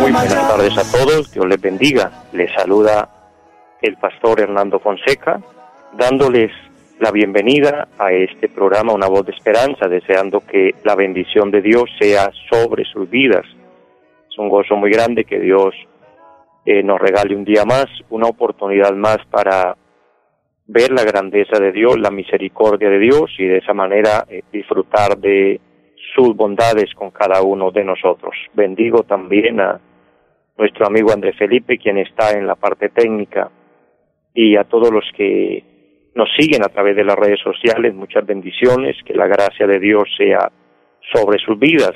muy buenas tardes a todos, Dios les bendiga. Les saluda el pastor Hernando Fonseca, dándoles la bienvenida a este programa Una voz de esperanza, deseando que la bendición de Dios sea sobre sus vidas. Es un gozo muy grande que Dios eh, nos regale un día más, una oportunidad más para ver la grandeza de Dios, la misericordia de Dios y de esa manera eh, disfrutar de sus bondades con cada uno de nosotros. Bendigo también a nuestro amigo Andrés Felipe, quien está en la parte técnica, y a todos los que nos siguen a través de las redes sociales, muchas bendiciones, que la gracia de Dios sea sobre sus vidas.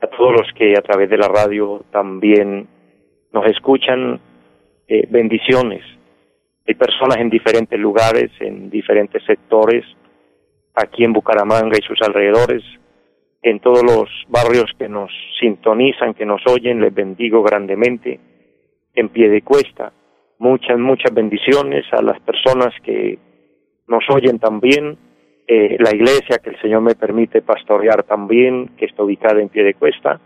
A todos los que a través de la radio también nos escuchan, eh, bendiciones. Hay personas en diferentes lugares, en diferentes sectores, aquí en Bucaramanga y sus alrededores, en todos los barrios que nos sintonizan, que nos oyen, les bendigo grandemente en pie de cuesta. Muchas, muchas bendiciones a las personas que nos oyen también, eh, la iglesia que el Señor me permite pastorear también, que está ubicada en pie de cuesta.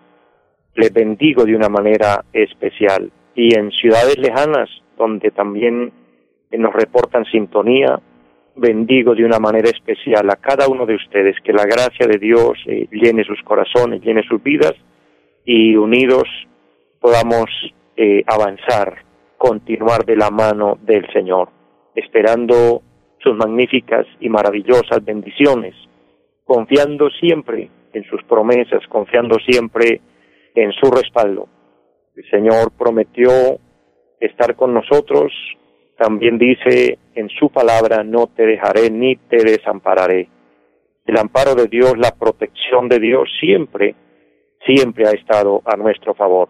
Les bendigo de una manera especial. Y en ciudades lejanas, donde también nos reportan sintonía, bendigo de una manera especial a cada uno de ustedes, que la gracia de Dios eh, llene sus corazones, llene sus vidas y unidos podamos eh, avanzar, continuar de la mano del Señor, esperando sus magníficas y maravillosas bendiciones, confiando siempre en sus promesas, confiando siempre en su respaldo. El Señor prometió estar con nosotros también dice en su palabra, no te dejaré ni te desampararé. El amparo de Dios, la protección de Dios siempre, siempre ha estado a nuestro favor.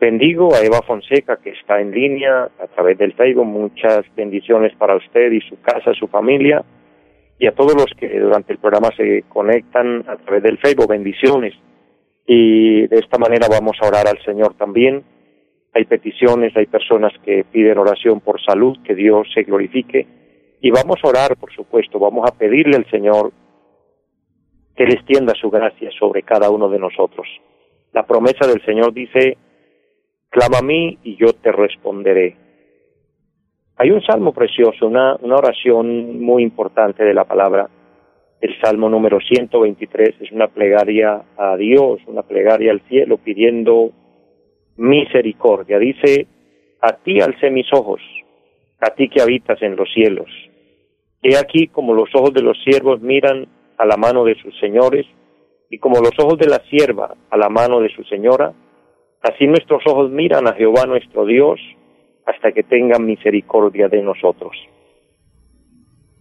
Bendigo a Eva Fonseca que está en línea a través del Facebook. Muchas bendiciones para usted y su casa, su familia. Y a todos los que durante el programa se conectan a través del Facebook. Bendiciones. Y de esta manera vamos a orar al Señor también hay peticiones, hay personas que piden oración por salud, que Dios se glorifique. Y vamos a orar, por supuesto, vamos a pedirle al Señor que le extienda su gracia sobre cada uno de nosotros. La promesa del Señor dice, clama a mí y yo te responderé. Hay un salmo precioso, una, una oración muy importante de la palabra, el salmo número 123, es una plegaria a Dios, una plegaria al cielo pidiendo misericordia. Dice, a ti alcé mis ojos, a ti que habitas en los cielos. He aquí como los ojos de los siervos miran a la mano de sus señores, y como los ojos de la sierva a la mano de su señora, así nuestros ojos miran a Jehová nuestro Dios, hasta que tengan misericordia de nosotros.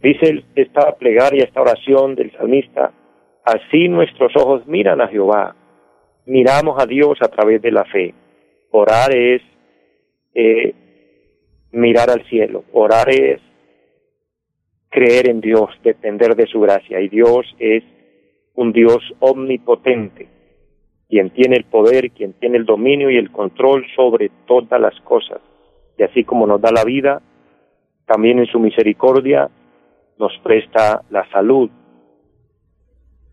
Dice esta plegaria, esta oración del salmista, así nuestros ojos miran a Jehová, miramos a Dios a través de la fe. Orar es eh, mirar al cielo, orar es creer en Dios, depender de su gracia. Y Dios es un Dios omnipotente, quien tiene el poder, quien tiene el dominio y el control sobre todas las cosas. Y así como nos da la vida, también en su misericordia nos presta la salud.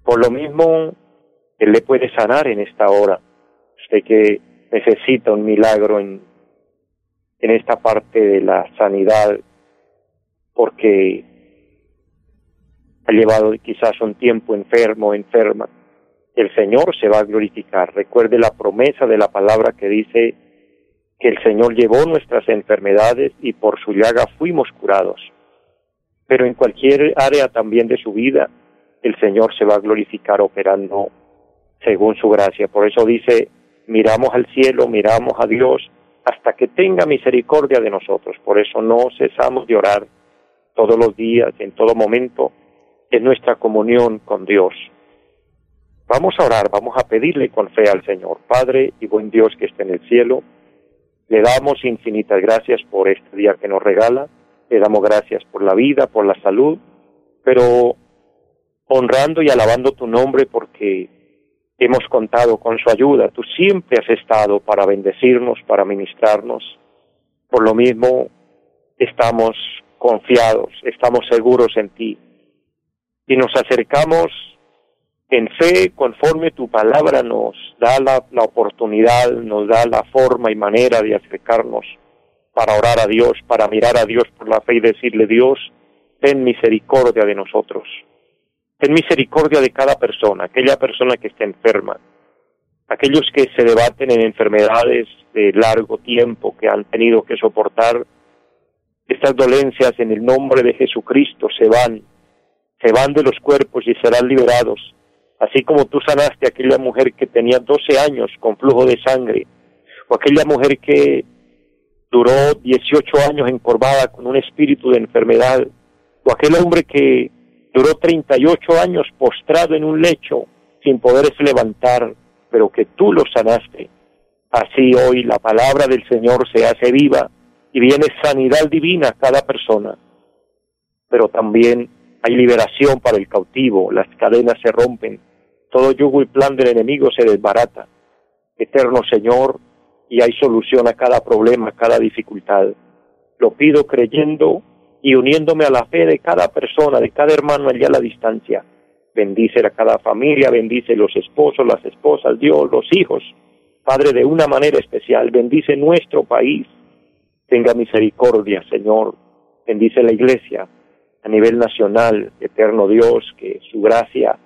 Por lo mismo, Él le puede sanar en esta hora. Usted que necesita un milagro en, en esta parte de la sanidad porque ha llevado quizás un tiempo enfermo, enferma. El Señor se va a glorificar. Recuerde la promesa de la palabra que dice que el Señor llevó nuestras enfermedades y por su llaga fuimos curados. Pero en cualquier área también de su vida, el Señor se va a glorificar operando según su gracia. Por eso dice miramos al cielo, miramos a Dios hasta que tenga misericordia de nosotros. Por eso no cesamos de orar todos los días, en todo momento, en nuestra comunión con Dios. Vamos a orar, vamos a pedirle con fe al Señor. Padre y buen Dios que esté en el cielo, le damos infinitas gracias por este día que nos regala, le damos gracias por la vida, por la salud, pero honrando y alabando tu nombre porque hemos contado con su ayuda. Tú siempre has estado para bendecirnos, para ministrarnos. Por lo mismo, estamos confiados, estamos seguros en ti. Y nos acercamos en fe conforme tu palabra nos da la, la, oportunidad, nos da la forma y manera de acercarnos para orar a Dios, para mirar a Dios por la fe y decirle, Dios, ten misericordia de nosotros. Ten misericordia de cada persona, aquella persona que está enferma, aquellos que se debaten en enfermedades de largo tiempo, que han tenido que soportar estas dolencias en el nombre de Jesucristo, se van, se van de los cuerpos y serán liberados, así como tú sanaste a aquella mujer que tenía 12 años con flujo de sangre, o aquella mujer que duró 18 años encorvada con un espíritu de enfermedad, o aquel hombre que duró 38 años postrado en un lecho sin poderse levantar, pero que tú lo sanaste. Así hoy la palabra del Señor se hace viva y viene sanidad divina a cada persona. Pero también hay liberación para el cautivo, las cadenas se rompen, todo yugo y plan del enemigo se desbarata. Eterno Señor, y hay solución a cada problema, a cada dificultad. Lo pido creyendo y uniéndome a la fe de cada persona, de cada hermano allá a la distancia. Bendice a cada familia, bendice los esposos, las esposas, Dios, los hijos. Padre, de una manera especial, bendice nuestro país. Tenga misericordia, Señor. Bendice la iglesia a nivel nacional, eterno Dios, que su gracia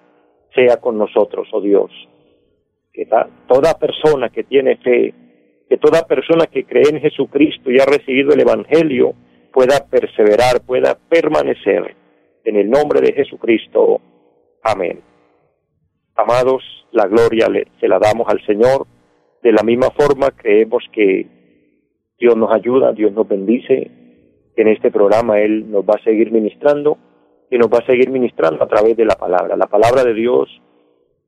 sea con nosotros, oh Dios. Que toda persona que tiene fe, que toda persona que cree en Jesucristo y ha recibido el Evangelio, pueda perseverar, pueda permanecer. En el nombre de Jesucristo. Amén. Amados, la gloria se la damos al Señor. De la misma forma creemos que Dios nos ayuda, Dios nos bendice. En este programa Él nos va a seguir ministrando y nos va a seguir ministrando a través de la palabra. La palabra de Dios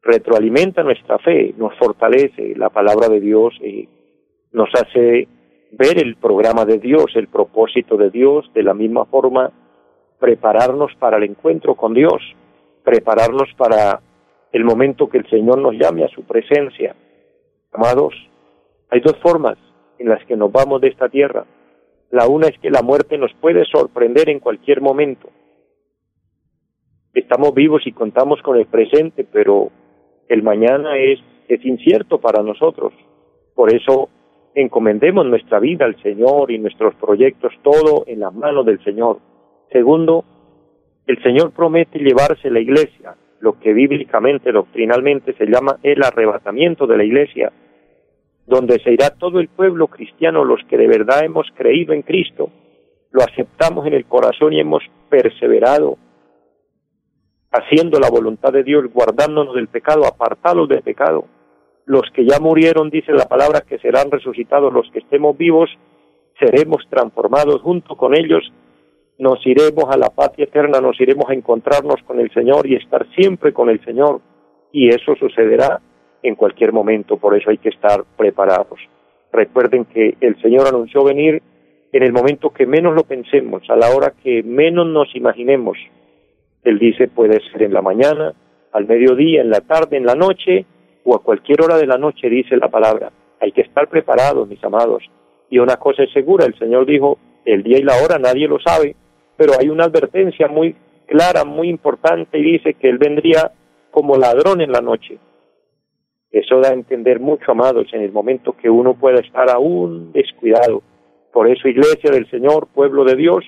retroalimenta nuestra fe, nos fortalece. La palabra de Dios eh, nos hace ver el programa de Dios, el propósito de Dios, de la misma forma prepararnos para el encuentro con Dios, prepararnos para el momento que el Señor nos llame a su presencia. Amados, hay dos formas en las que nos vamos de esta tierra. La una es que la muerte nos puede sorprender en cualquier momento. Estamos vivos y contamos con el presente, pero el mañana es, es incierto para nosotros. Por eso encomendemos nuestra vida al Señor y nuestros proyectos todo en las manos del Señor. Segundo, el Señor promete llevarse la iglesia, lo que bíblicamente, doctrinalmente se llama el arrebatamiento de la iglesia, donde se irá todo el pueblo cristiano, los que de verdad hemos creído en Cristo, lo aceptamos en el corazón y hemos perseverado haciendo la voluntad de Dios, guardándonos del pecado, apartados del pecado los que ya murieron, dice la palabra, que serán resucitados, los que estemos vivos, seremos transformados junto con ellos, nos iremos a la patria eterna, nos iremos a encontrarnos con el Señor y estar siempre con el Señor. Y eso sucederá en cualquier momento, por eso hay que estar preparados. Recuerden que el Señor anunció venir en el momento que menos lo pensemos, a la hora que menos nos imaginemos. Él dice puede ser en la mañana, al mediodía, en la tarde, en la noche, o a cualquier hora de la noche, dice la palabra. Hay que estar preparados, mis amados. Y una cosa es segura, el Señor dijo, el día y la hora nadie lo sabe, pero hay una advertencia muy clara, muy importante, y dice que Él vendría como ladrón en la noche. Eso da a entender mucho, amados, en el momento que uno pueda estar aún descuidado. Por eso, iglesia del Señor, pueblo de Dios,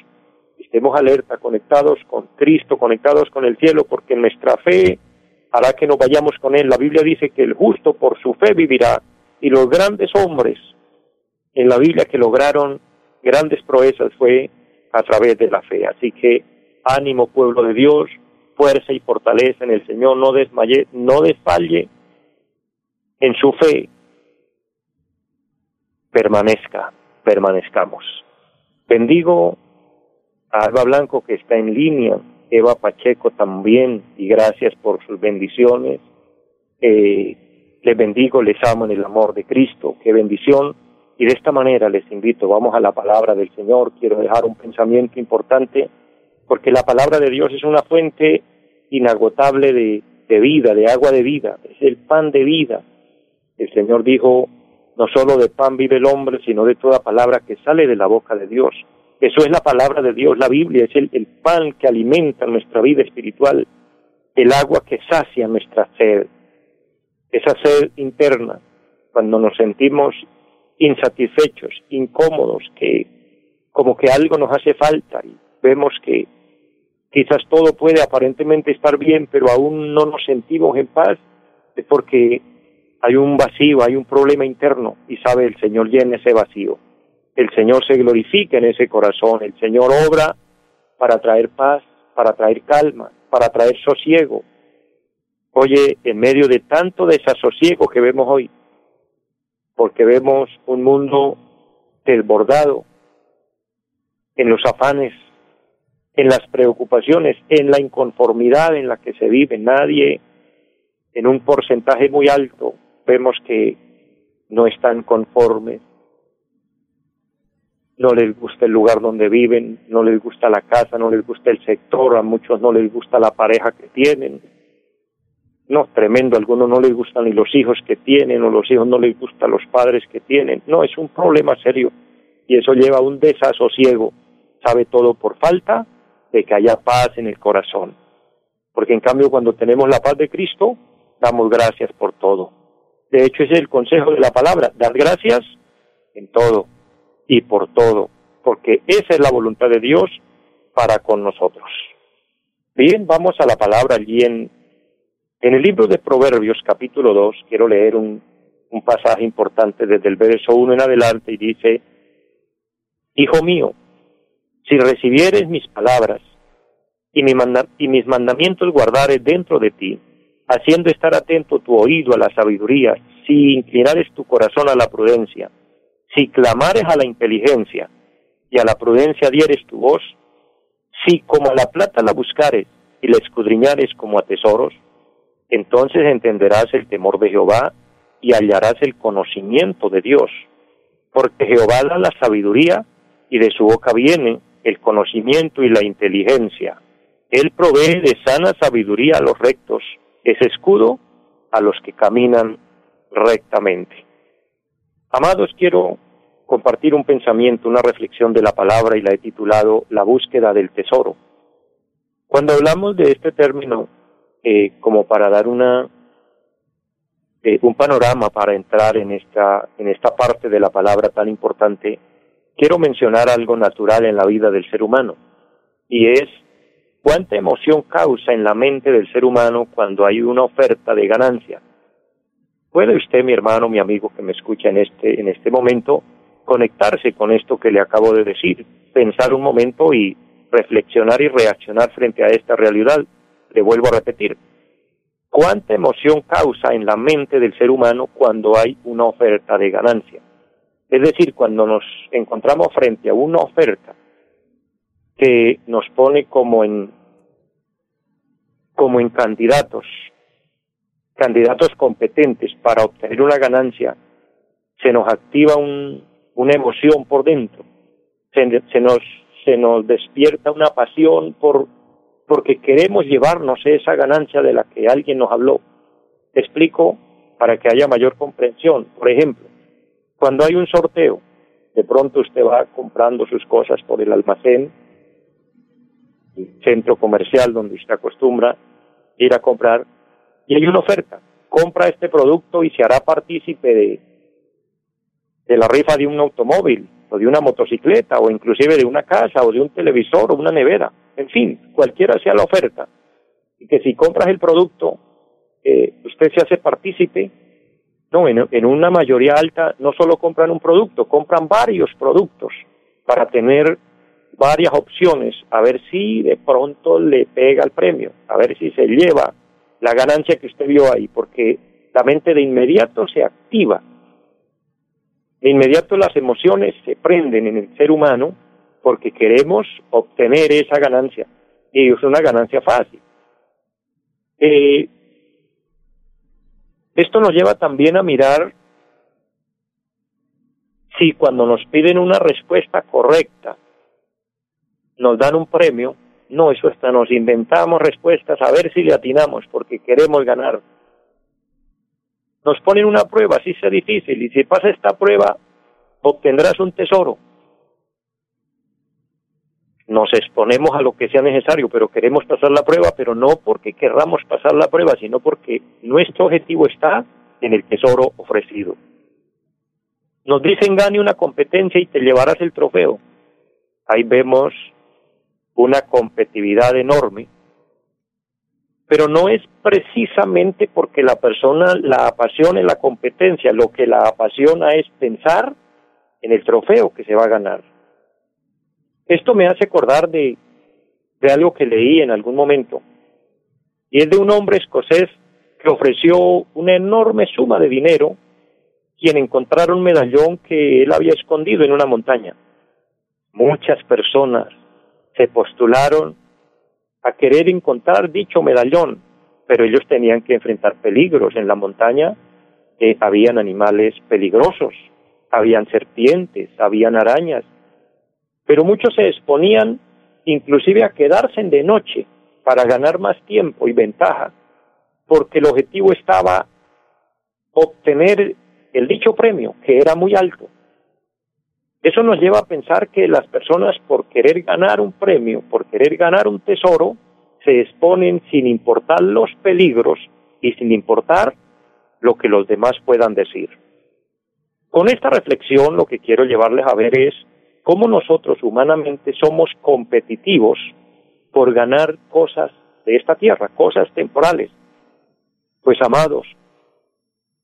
estemos alerta, conectados con Cristo, conectados con el cielo, porque nuestra fe hará que nos vayamos con él. La Biblia dice que el justo por su fe vivirá y los grandes hombres en la Biblia que lograron grandes proezas fue a través de la fe. Así que ánimo pueblo de Dios, fuerza y fortaleza en el Señor, no desmaye, no desfalle en su fe. Permanezca, permanezcamos. Bendigo a Alba Blanco que está en línea Eva Pacheco también, y gracias por sus bendiciones. Eh, les bendigo, les amo en el amor de Cristo. Qué bendición. Y de esta manera les invito, vamos a la palabra del Señor. Quiero dejar un pensamiento importante, porque la palabra de Dios es una fuente inagotable de, de vida, de agua de vida. Es el pan de vida. El Señor dijo, no solo de pan vive el hombre, sino de toda palabra que sale de la boca de Dios. Eso es la palabra de Dios, la Biblia es el, pan que alimenta nuestra vida espiritual, el agua que sacia nuestra sed, esa sed interna, cuando nos sentimos insatisfechos, incómodos, que como que algo nos hace falta y vemos que quizás todo puede aparentemente estar bien, pero aún no nos sentimos en paz, es porque hay un vacío, hay un problema interno y sabe el Señor llena ese vacío. El Señor se glorifica en ese corazón, el Señor obra para traer paz, para traer calma, para traer sosiego. Oye, en medio de tanto desasosiego que vemos hoy, porque vemos un mundo desbordado en los afanes, en las preocupaciones, en la inconformidad en la que se vive. Nadie, en un porcentaje muy alto, vemos que no están conformes, no les gusta el lugar donde viven, no les gusta la casa, no les gusta el sector, a muchos no les gusta la pareja que tienen. No, tremendo, a algunos no les gustan ni los hijos que tienen o los hijos no les gustan los padres que tienen. No, es un problema serio y eso lleva a un desasosiego. Sabe todo por falta de que haya paz en el corazón. Porque en cambio cuando tenemos la paz de Cristo, damos gracias por todo. De hecho, ese es el consejo de la palabra, dar gracias en todo y por todo, porque esa es la voluntad de Dios para con nosotros. Bien, vamos a la palabra allí en, el libro de Proverbios capítulo 2, quiero leer un, un pasaje importante desde el verso 1 en adelante y dice, Hijo mío, si recibieres mis palabras y, mi y mis mandamientos guardares dentro de ti, haciendo estar atento tu oído a la sabiduría, si inclinares tu corazón a la prudencia, si clamares a la inteligencia y a la prudencia dieres tu voz, si como a la plata la buscares y la escudriñares como a tesoros, entonces entenderás el temor de Jehová y hallarás el conocimiento de Dios, porque Jehová da la sabiduría y de su boca viene el conocimiento y la inteligencia. Él provee de sana sabiduría a los rectos es escudo a los que caminan rectamente. Amados, quiero compartir un pensamiento, una reflexión de la palabra y la he titulado La búsqueda del tesoro. Cuando hablamos de este término, eh, como para dar una eh, un panorama para entrar en esta en esta parte de la palabra tan importante, quiero mencionar algo natural en la vida del ser humano y es ¿Cuánta emoción causa en la mente del ser humano cuando hay una oferta de ganancia? ¿Puede usted, mi hermano, mi amigo que me escucha en este, en este momento, conectarse con esto que le acabo de decir, pensar un momento y reflexionar y reaccionar frente a esta realidad? Le vuelvo a repetir. ¿Cuánta emoción causa en la mente del ser humano cuando hay una oferta de ganancia? Es decir, cuando nos encontramos frente a una oferta que nos pone como en como en candidatos, candidatos competentes para obtener una ganancia, se nos activa un, una emoción por dentro, se, nos despierta una pasión por porque queremos llevarnos esa ganancia de la que alguien nos habló. Te explico para que haya mayor comprensión. Por ejemplo, cuando hay un sorteo, de pronto usted va comprando sus cosas por el almacén centro comercial donde usted acostumbra ir a comprar y hay una oferta. Compra este producto y se hará partícipe de, de la rifa de un automóvil o de una motocicleta o inclusive de una casa o de un televisor o una nevera. En fin, cualquiera sea la oferta. Y que si compras el producto, eh, usted se hace partícipe. No, en, en una mayoría alta no solo compran un producto, compran varios productos para tener varias opciones a ver si de pronto le pega el premio, a ver si se lleva la ganancia que usted vio ahí, porque la mente de inmediato se activa. De inmediato las emociones se prenden en el ser humano porque queremos obtener esa ganancia y es una ganancia fácil. Eh, Esto nos lleva también a mirar si cuando nos piden una respuesta correcta nos dan un premio, no, eso hasta nos inventamos respuestas a ver si le atinamos porque queremos ganar. Nos ponen una prueba, si sea difícil, y si pasa esta prueba, obtendrás un tesoro. Nos exponemos a lo que sea necesario, pero queremos pasar la prueba, pero no porque querramos pasar la prueba, sino porque nuestro objetivo está en el tesoro ofrecido. Nos dicen gane una competencia y te llevarás el trofeo. Ahí vemos una competitividad enorme, pero no es precisamente porque la persona la apasione la competencia, lo que la apasiona es pensar en el trofeo que se va a ganar. Esto me hace acordar de, de algo que leí en algún momento, y es de un hombre escocés que ofreció una enorme suma de dinero quien encontraron un medallón que él había escondido en una montaña. Muchas personas se postularon a querer encontrar dicho medallón, pero ellos tenían que enfrentar peligros. En la montaña eh, habían animales peligrosos, habían serpientes, habían arañas, pero muchos se exponían inclusive a quedarse de noche para ganar más tiempo y ventaja, porque el objetivo estaba obtener el dicho premio, que era muy alto. Eso nos lleva a pensar que las personas por querer ganar un premio, por querer ganar un tesoro, se exponen sin importar los peligros y sin importar lo que los demás puedan decir. Con esta reflexión lo que quiero llevarles a ver es cómo nosotros humanamente somos competitivos por ganar cosas de esta tierra, cosas temporales. Pues amados,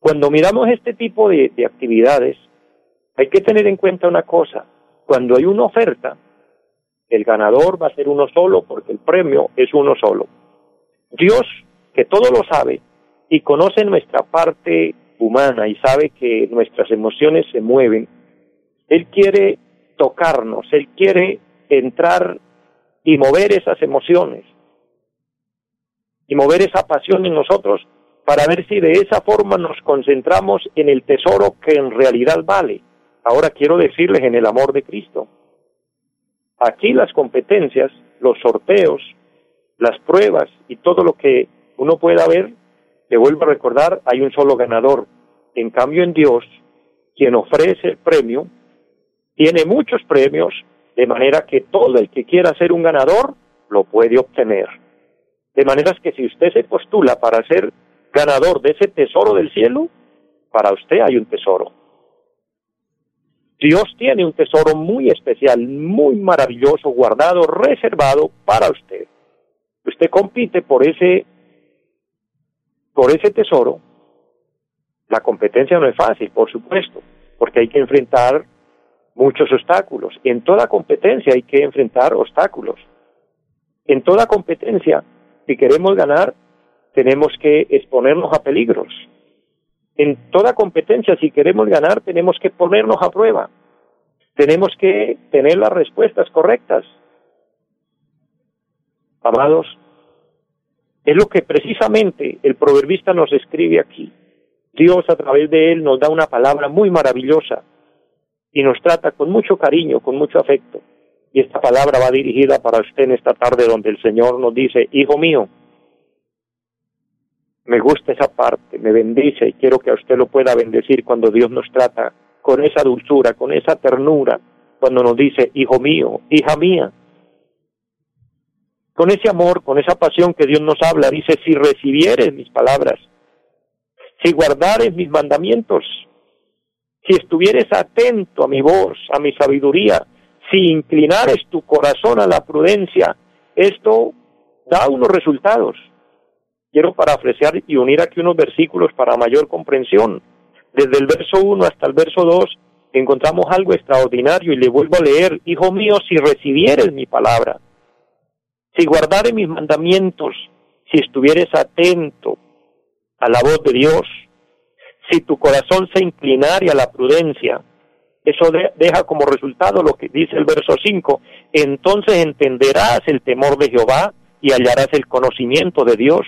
cuando miramos este tipo de, actividades, hay que tener en cuenta una cosa. Cuando hay una oferta, el ganador va a ser uno solo porque el premio es uno solo. Dios, que todo lo sabe y conoce nuestra parte humana y sabe que nuestras emociones se mueven, Él quiere tocarnos, Él quiere entrar y mover esas emociones y mover esa pasión en nosotros para ver si de esa forma nos concentramos en el tesoro que en realidad vale. Ahora quiero decirles en el amor de Cristo. Aquí las competencias, los sorteos, las pruebas y todo lo que uno pueda ver, te vuelvo a recordar, hay un solo ganador. En cambio en Dios, quien ofrece el premio, tiene muchos premios, de manera que todo el que quiera ser un ganador lo puede obtener. De manera que si usted se postula para ser ganador de ese tesoro del cielo, para usted hay un tesoro. Dios tiene un tesoro muy especial, muy maravilloso, guardado, reservado para usted. Usted compite por ese, por ese tesoro. La competencia no es fácil, por supuesto, porque hay que enfrentar muchos obstáculos. En toda competencia hay que enfrentar obstáculos. En toda competencia, si queremos ganar, tenemos que exponernos a peligros. En toda competencia, si queremos ganar, tenemos que ponernos a prueba. Tenemos que tener las respuestas correctas. Amados, es lo que precisamente el proverbista nos escribe aquí. Dios a través de él nos da una palabra muy maravillosa y nos trata con mucho cariño, con mucho afecto. Y esta palabra va dirigida para usted en esta tarde donde el Señor nos dice, Hijo mío, me gusta esa parte, me bendice y quiero que a usted lo pueda bendecir cuando Dios nos trata con esa dulzura, con esa ternura, cuando nos dice, hijo mío, hija mía. Con ese amor, con esa pasión que Dios nos habla, dice, si recibieres mis palabras, si guardares mis mandamientos, si estuvieres atento a mi voz, a mi sabiduría, si inclinares tu corazón a la prudencia, esto da unos resultados quiero parafrasear y unir aquí unos versículos para mayor comprensión. Desde el verso 1 hasta el verso 2 encontramos algo extraordinario y le vuelvo a leer, Hijo mío, si recibieres mi palabra, si guardares mis mandamientos, si estuvieres atento a la voz de Dios, si tu corazón se inclinare a la prudencia, eso deja como resultado lo que dice el verso 5, entonces entenderás el temor de Jehová y hallarás el conocimiento de Dios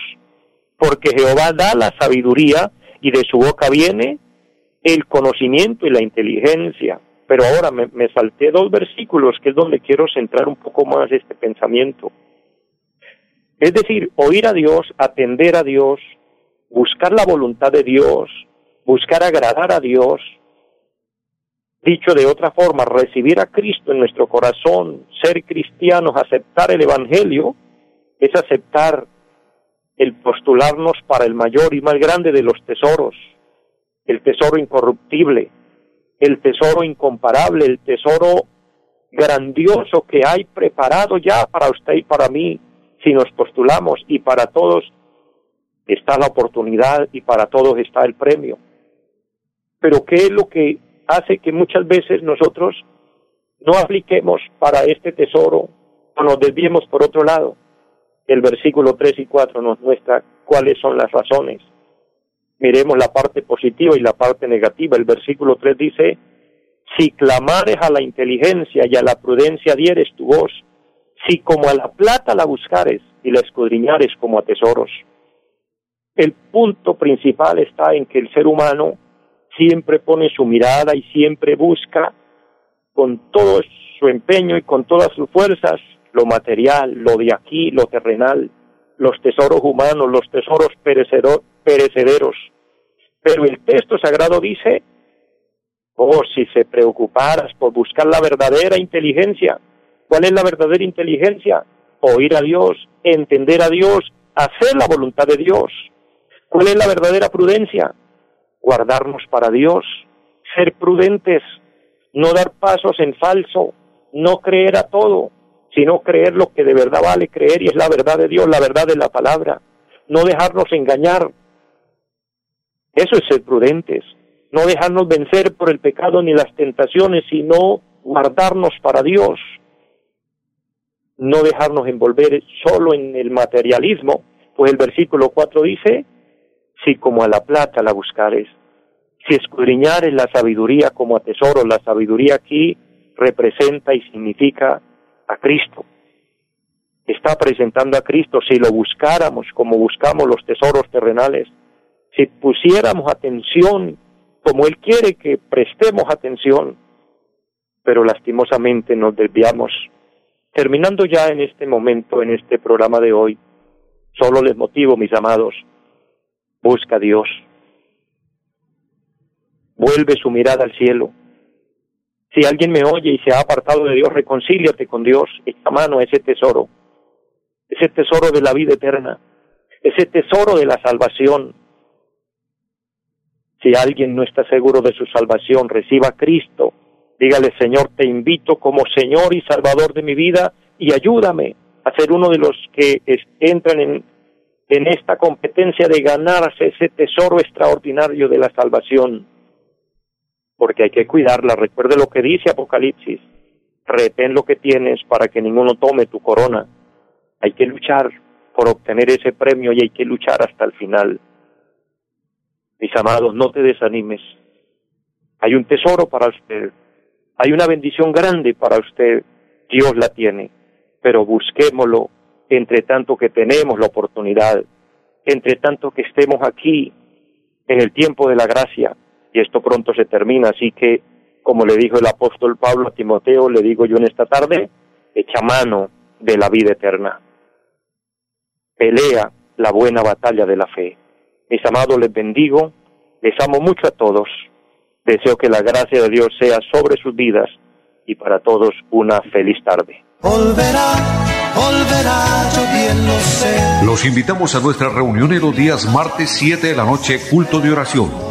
porque Jehová da la sabiduría y de su boca viene el conocimiento y la inteligencia. Pero ahora me, me salté dos versículos, que es donde quiero centrar un poco más este pensamiento. Es decir, oír a Dios, atender a Dios, buscar la voluntad de Dios, buscar agradar a Dios, dicho de otra forma, recibir a Cristo en nuestro corazón, ser cristianos, aceptar el Evangelio, es aceptar el postularnos para el mayor y más grande de los tesoros, el tesoro incorruptible, el tesoro incomparable, el tesoro grandioso que hay preparado ya para usted y para mí, si nos postulamos, y para todos está la oportunidad y para todos está el premio. Pero ¿qué es lo que hace que muchas veces nosotros no apliquemos para este tesoro o nos desviemos por otro lado? El versículo 3 y 4 nos muestra cuáles son las razones. Miremos la parte positiva y la parte negativa. El versículo 3 dice, si clamares a la inteligencia y a la prudencia dieres tu voz, si como a la plata la buscares y la escudriñares como a tesoros. El punto principal está en que el ser humano siempre pone su mirada y siempre busca con todo su empeño y con todas sus fuerzas lo material, lo de aquí, lo terrenal, los tesoros humanos, los tesoros perecederos. Pero el texto sagrado dice, oh, si se preocuparas por buscar la verdadera inteligencia, ¿cuál es la verdadera inteligencia? Oír a Dios, entender a Dios, hacer la voluntad de Dios. ¿Cuál es la verdadera prudencia? Guardarnos para Dios, ser prudentes, no dar pasos en falso, no creer a todo, sino creer lo que de verdad vale creer y es la verdad de Dios, la verdad de la palabra. No dejarnos engañar. Eso es ser prudentes. No dejarnos vencer por el pecado ni las tentaciones, sino guardarnos para Dios. No dejarnos envolver solo en el materialismo, pues el versículo 4 dice, si como a la plata la buscares, si escudriñares la sabiduría como a tesoro, la sabiduría aquí representa y significa a Cristo. Está presentando a Cristo si lo buscáramos como buscamos los tesoros terrenales, si pusiéramos atención como Él quiere que prestemos atención, pero lastimosamente nos desviamos. Terminando ya en este momento, en este programa de hoy, solo les motivo, mis amados, busca a Dios, vuelve su mirada al cielo, si alguien me oye y se ha apartado de Dios, reconcíliate con Dios, echa mano a ese tesoro, ese tesoro de la vida eterna, ese tesoro de la salvación. Si alguien no está seguro de su salvación, reciba a Cristo. Dígale, Señor, te invito como Señor y Salvador de mi vida y ayúdame a ser uno de los que entran en, en esta competencia de ganarse ese tesoro extraordinario de la salvación porque hay que cuidarla. Recuerde lo que dice Apocalipsis, retén lo que tienes para que ninguno tome tu corona. Hay que luchar por obtener ese premio y hay que luchar hasta el final. Mis amados, no te desanimes. Hay un tesoro para usted. Hay una bendición grande para usted. Dios la tiene. Pero busquémoslo entre tanto que tenemos la oportunidad, entre tanto que estemos aquí en el tiempo de la gracia, y esto pronto se termina, así que, como le dijo el apóstol Pablo a Timoteo, le digo yo en esta tarde, echa mano de la vida eterna. Pelea la buena batalla de la fe. Mis amados, les bendigo, les amo mucho a todos. Deseo que la gracia de Dios sea sobre sus vidas y para todos una feliz tarde. Los invitamos a nuestra reunión en los días martes 7 de la noche, culto de oración